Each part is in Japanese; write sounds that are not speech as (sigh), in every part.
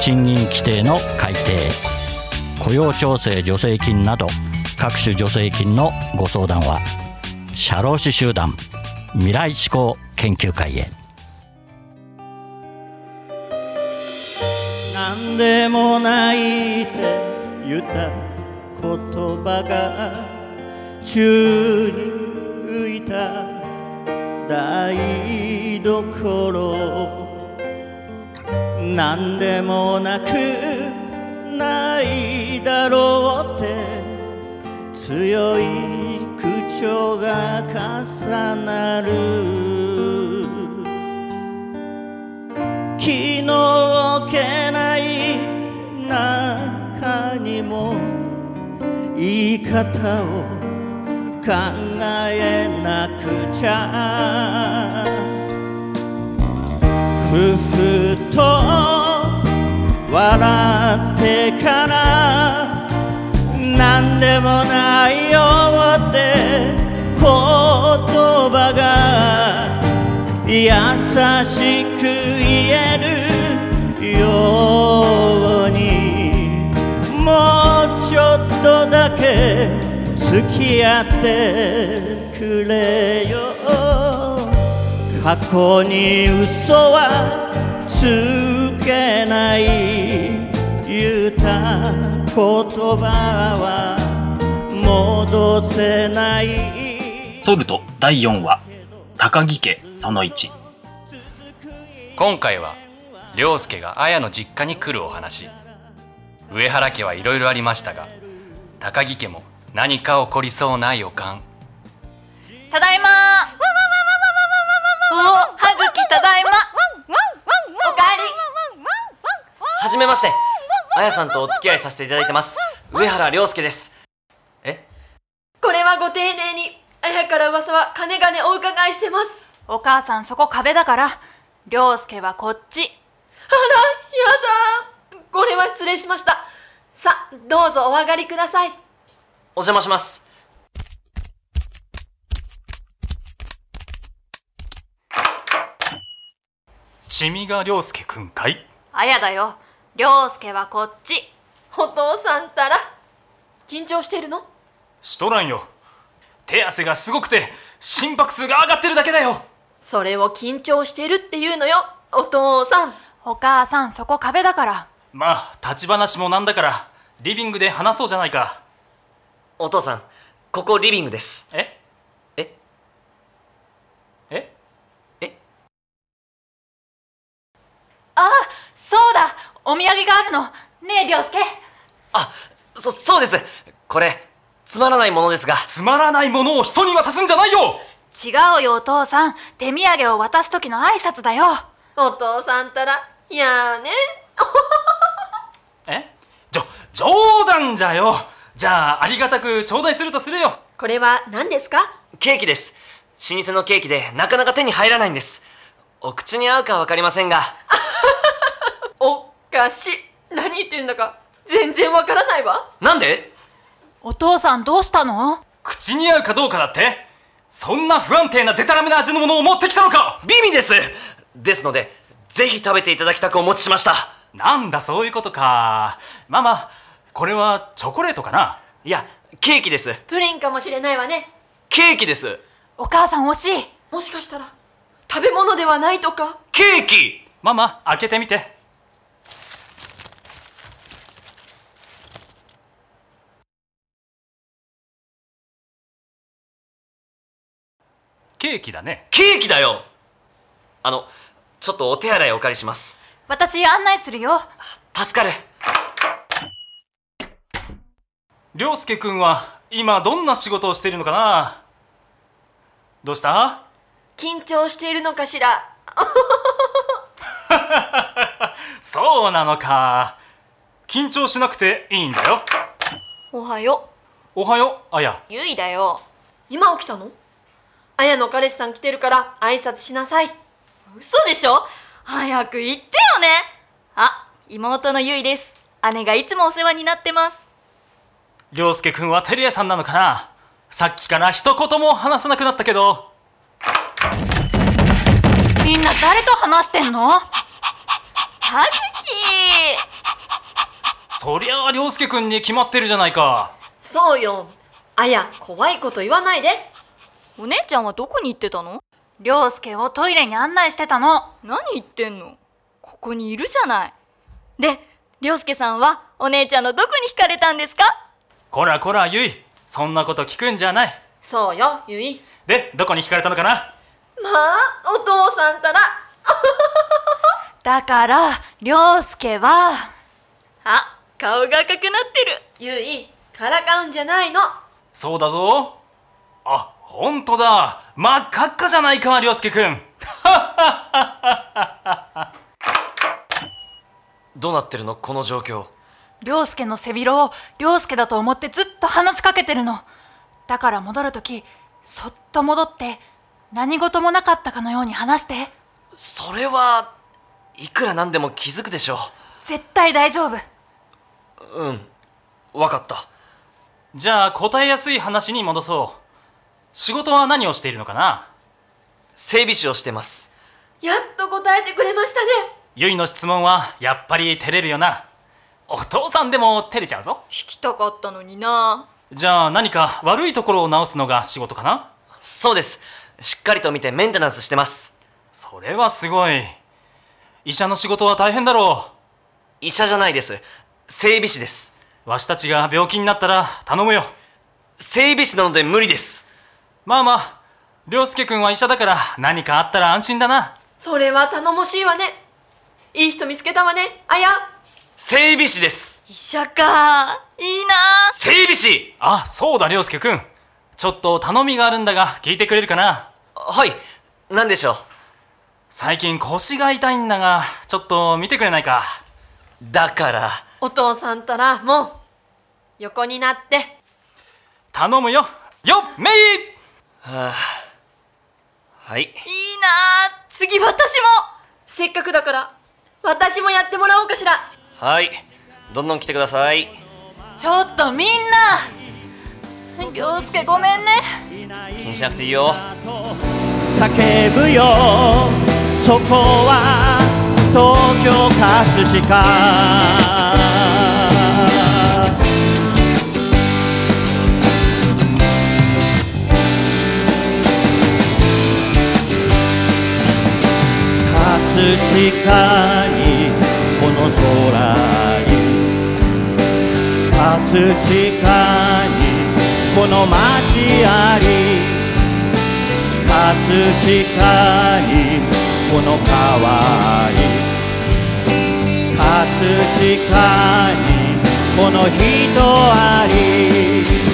賃金規定の改定雇用調整助成金など各種助成金のご相談は社労士集団未来志向研究会へ。なんでもないって言った言葉が宙に浮いた台所。なんでもなくないだろうって。強い口調が重なる。気の置けない中にも言い方を考えなくちゃ。ふふと笑ってからなんでもないよって言葉が優しく言えるようにもうちょっとだけ付き合ってくれよ。過去に嘘はつけない言った言葉は戻せない。ソルト第4話高木家その1今回は涼介が綾の実家に来るお話。上原家はいろいろありましたが高木家も何か起こりそうな予感。ただいまはじめまして。あやさんとお付き合いさせていただいてます。上原涼介です。え？これはご丁寧にあやから噂は金がねお伺いしてます。お母さんそこ壁だから。涼介はこっち。あらやだ。これは失礼しました。さあどうぞお上がりください。お邪魔します。ちみが涼介くんかい？あやだよ涼介はこっち。お父さんたら緊張しているの？しとらんよ。手汗がすごくて心拍数が上がってるだけだよ。それを緊張してるっていうのよお父さん。お母さんそこ壁だから。まあ立ち話もなんだからリビングで話そうじゃないか。お父さんここリビングです。え？え？え？あお土産があるの。ねえ涼介。あそそうです。これつまらないものですが。つまらないものを人に渡すんじゃないよ。違うよお父さん。手土産を渡す時の挨拶だよ。お父さんたらいやーね。え？じょ冗談じゃよ。じゃあありがたく頂戴するとするよ。これは何ですか？ケーキです。老舗のケーキでなかなか手に入らないんです。お口に合うかわかりませんが。おかし何言ってるんだか全然わからないわ。なんで？お父さんどうしたの？口に合うかどうかだって。そんな不安定なデタラメな味のものを持ってきたのか。美味です。ですのでぜひ食べていただきたくお持ちしました。なんだそういうことか。ママこれはチョコレートかな？いやケーキです。プリンかもしれないわね。ケーキです。お母さん惜しい。もしかしたら食べ物ではないとか。ケーキ。ママ開けてみてケーキだね。ケーキだよ。あのちょっとお手洗いお借りします。私案内するよ。助かる。涼介くんは今どんな仕事をしているのかな？どうした？緊張しているのかしら？(laughs) そうなのか。緊張しなくていいんだよ。おはよおはよう。あや。うゆいだよ。今起きたの？あやの彼氏さん来てるから挨拶しなさい。嘘でしょ？早く言ってよね。あ妹のゆいです。姉がいつもお世話になってます。涼介くんはテレ屋さんなのかな？さっきから一言も話さなくなったけど。みんな誰と話してんの？はぐそりゃあ涼介くんに決まってるじゃないか。そうよ。あや怖いこと言わないで。きお姉ちゃんはどこに行ってたの？涼介をトイレに案内してたの。何言ってんの？ここにいるじゃない。で涼介さんはお姉ちゃんのどこに惹かれたんですか？こらこらゆいそんなこと聞くんじゃない。そうよゆいでどこに惹かれたのかな？まあお父さんたら。(laughs) だから涼介は。あ顔が赤くなってる。ゆいからかうんじゃないの。そうだぞ。あ本当だ。真っ赤っかじゃないか涼介くん (laughs) どうなってるのこの状況？涼介の背広を涼介だと思ってずっと話しかけてるの。だから戻る時そっと戻って何事もなかったかのように話して。それはいくらなんでも気づくでしょ絶対大丈夫。ううんわかった。じゃあ答えやすい話に戻そう仕事は何をしているのかな？整備士をしてます。やっと答えてくれましたね。ゆいの質問はやっぱり照れるよな。お父さんでも照れちゃうぞ。聞きたかったのにな。じゃあ何か悪いところを直すのが仕事かな？そうです。しっかりと見てメンテナンスしてます。それはすごい。医者の仕事は大変だろ医者じゃないです。整備士です。うわしたちが病気になったら頼むよ。整備士なので無理ですまあまあ涼介くんは医者だから何かあったら安心だな。それは頼もしいわね。いい人見つけたわね。あや。整備士です。医者か。いいな。整備士。あそうだ涼介くんちょっと頼みがあるんだが聞いてくれるかな。はい。何でしょう？最近腰が痛いんだがちょっと見てくれないか。だから。お父さんたらもう横になって。頼むよ。よっめいはあ。はい。いいな次私も。せっかくだから私もやってもらおうかしら。はい。どんどん来てください。ちょっとみんな。涼介ごめんね。気にしなくていいよ。叫ぶよ。そこは東京葛飾しかにこの空に葛飾にこの街あり葛飾にこの川あり葛飾にこの人あり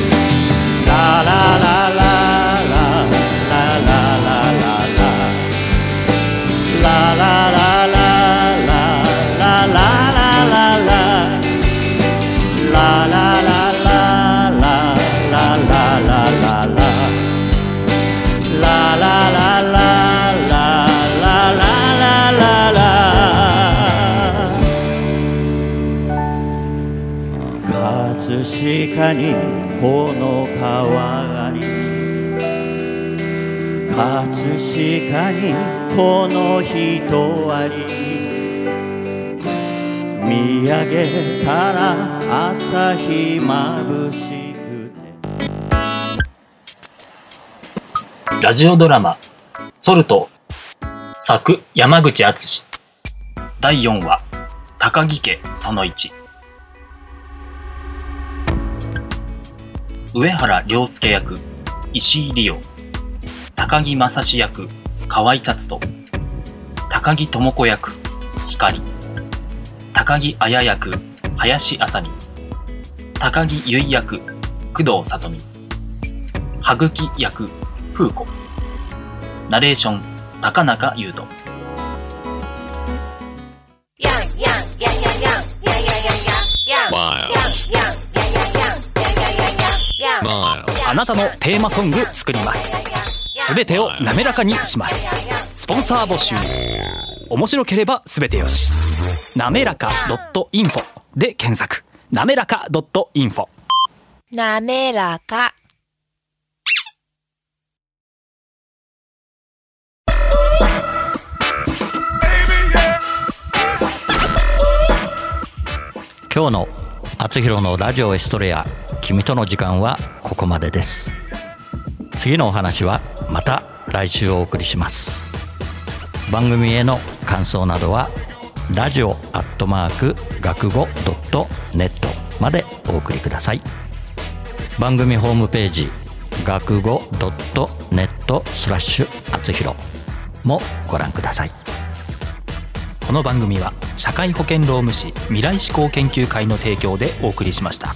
葛飾にこの川あり葛飾にこの人あり見上げたら朝日まぶしくて。ラジオドラマ「ソルト」作山口敦第4話「高木家その1」上原良介役石井理央高木正史役河合達人高木智子役光高木綾役林麻美高木結衣役工藤里美羽茎役風子。ナレーション高中優斗。あなたのテーマソング作ります。すべてを滑らかにします。スポンサー募集。面白ければすべてよし。なめらか .info で検索。なめらか .info なめらか。今日の「あつひろのラジオエストレア君との時間」はここまでです。次のお話はまた来週お送りします。番組への感想などはラジオアットマーク学語ドットネットまでお送りください。番組ホームページ学語ドットネットスラッシュあつひろもご覧ください。この番組は社会保険労務士未来志向研究会の提供でお送りしました。